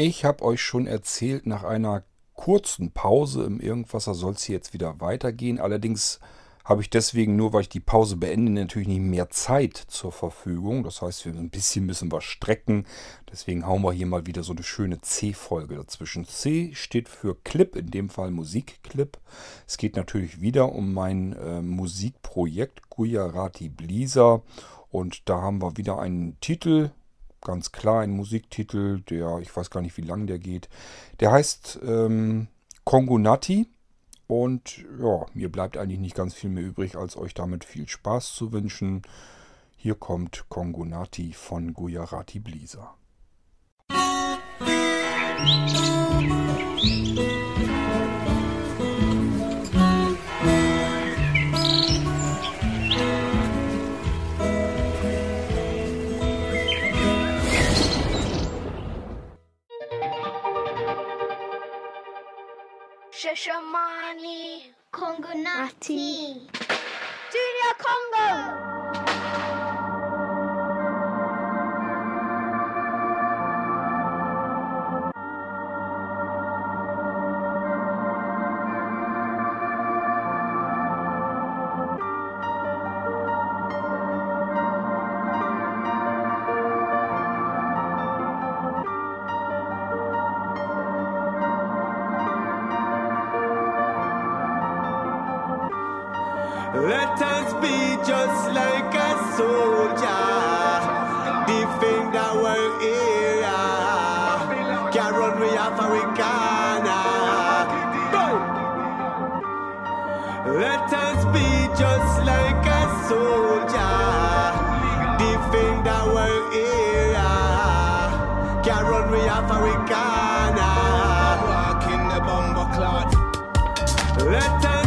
Ich habe euch schon erzählt, nach einer kurzen Pause im Irgendwasser soll es hier jetzt wieder weitergehen. Allerdings habe ich deswegen nur, weil ich die Pause beende, natürlich nicht mehr Zeit zur Verfügung. Das heißt, wir ein bisschen müssen wir strecken. Deswegen hauen wir hier mal wieder so eine schöne C-Folge dazwischen. C steht für Clip, in dem Fall Musikclip. Es geht natürlich wieder um mein äh, Musikprojekt Gujarati Blisa. Und da haben wir wieder einen Titel, ganz klar ein Musiktitel, der, ich weiß gar nicht, wie lang der geht. Der heißt ähm, Kongonati. Und ja, mir bleibt eigentlich nicht ganz viel mehr übrig, als euch damit viel Spaß zu wünschen. Hier kommt Kongonati von Gujarati Blisa. Musik Let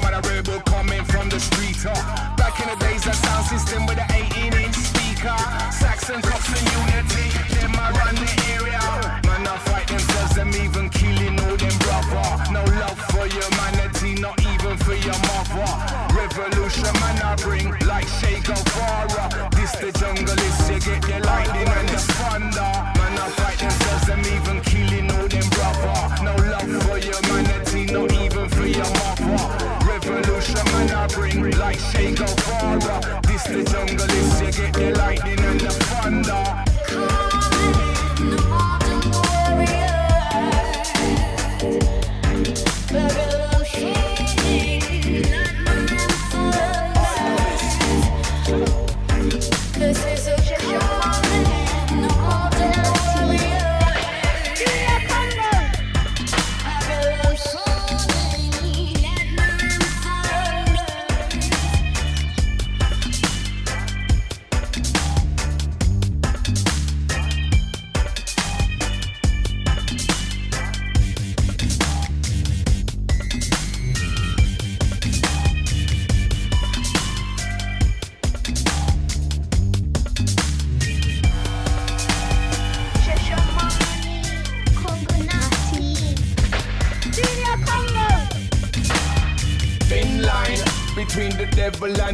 treble, man, I'm a rebel coming from the street. Uh. Back in the days, that sound system with the 18 inch speaker. Saxon cops and unity, them I run the area. Man, I fight themselves, them even killing all them brother. No love for humanity, not even for your mother. Revolution, man, I bring like Che Guevara. This the jungle is, you get the lightning and the thunder.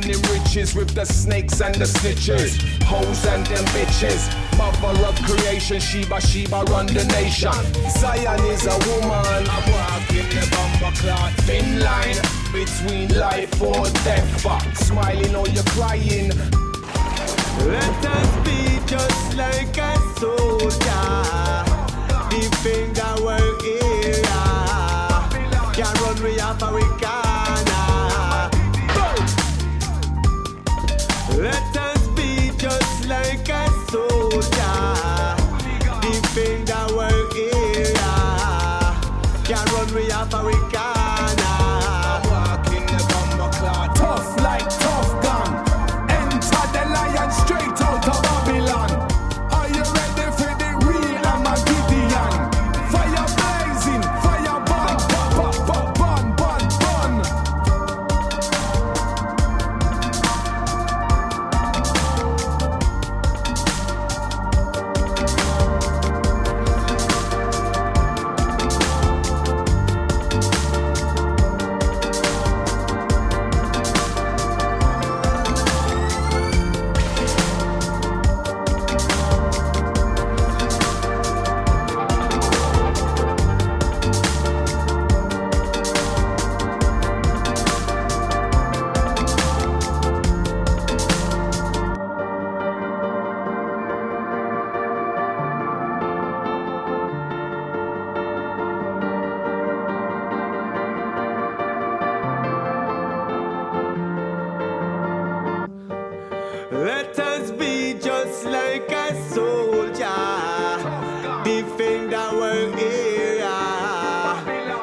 The riches with the snakes and the snitches, hoes and them bitches. Mother of creation, Sheba, Sheba run the nation. Zion is a woman, I'm walking the bumper clock. Thin line between life or death. Smiling or you're crying. Let us be just like a soldier, defend our area. Can't run we off Let us be just like a soldier, defend our area.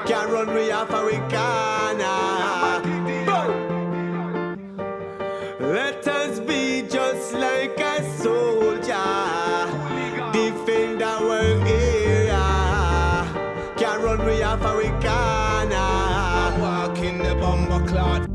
Can't run we off we corner. Let us be just like a soldier, defend our area. Can't run we off we corner. Walking the bumper clock.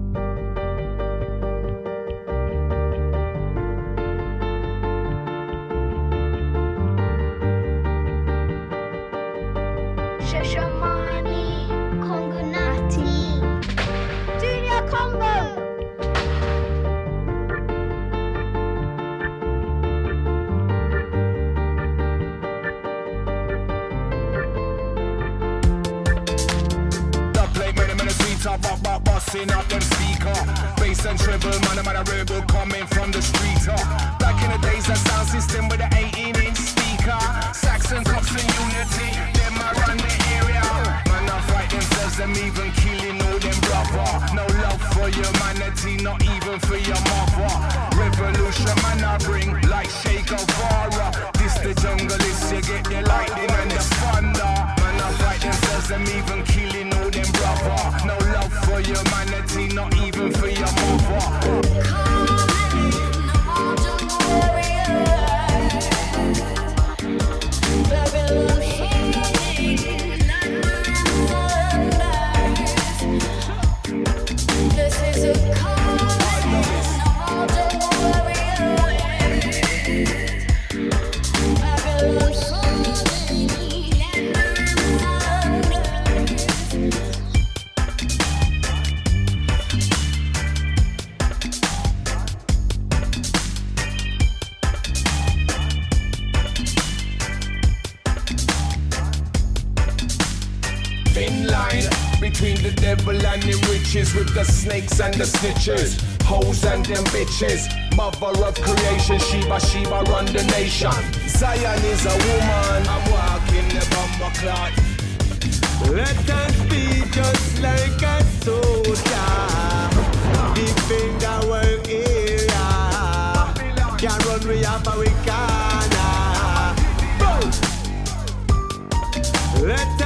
Busting up them speaker. Bass and treble, man, I'm a rebel coming from the street. Uh. Back in the days, that sound system with the 18 inch speaker. Saxon cops and unity, them I run the area. Man, I fight themselves, them even killing all them brother. No love for humanity, not even for your mother. Revolution, man, I bring for your Thin line between the devil and the riches with the snakes and the snitches, hoes and them bitches. Mother of creation, Sheba, Sheba run the nation. Zion is a woman, I'm walking the bumper clock. Let us be just like a soldier, defend our area. Can't run we we corner. Let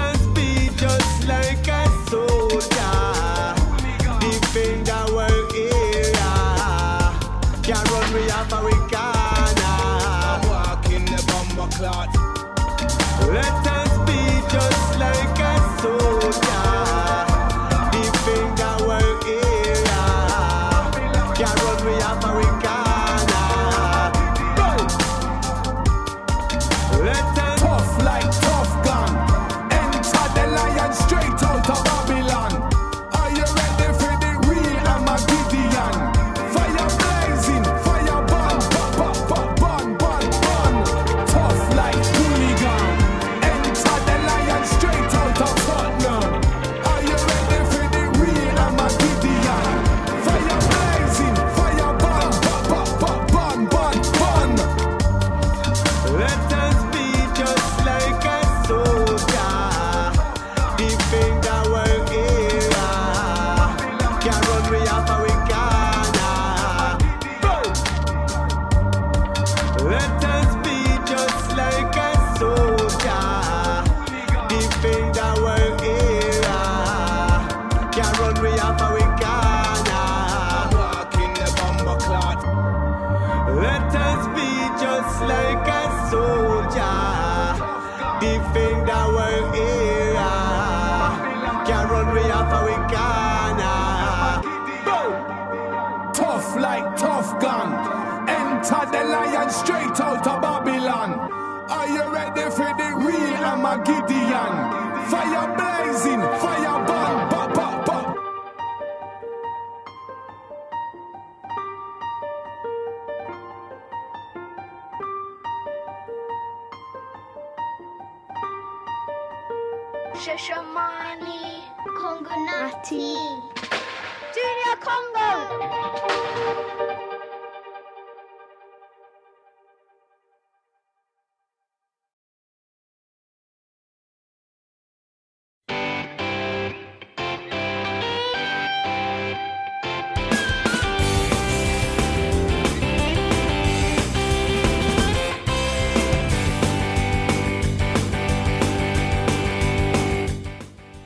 Enter the lion straight out of Babylon. Are you ready for the real Armageddon? Fire blazing, fire burn, pop, pop, pop. Shashamane Kongonati Junior Congo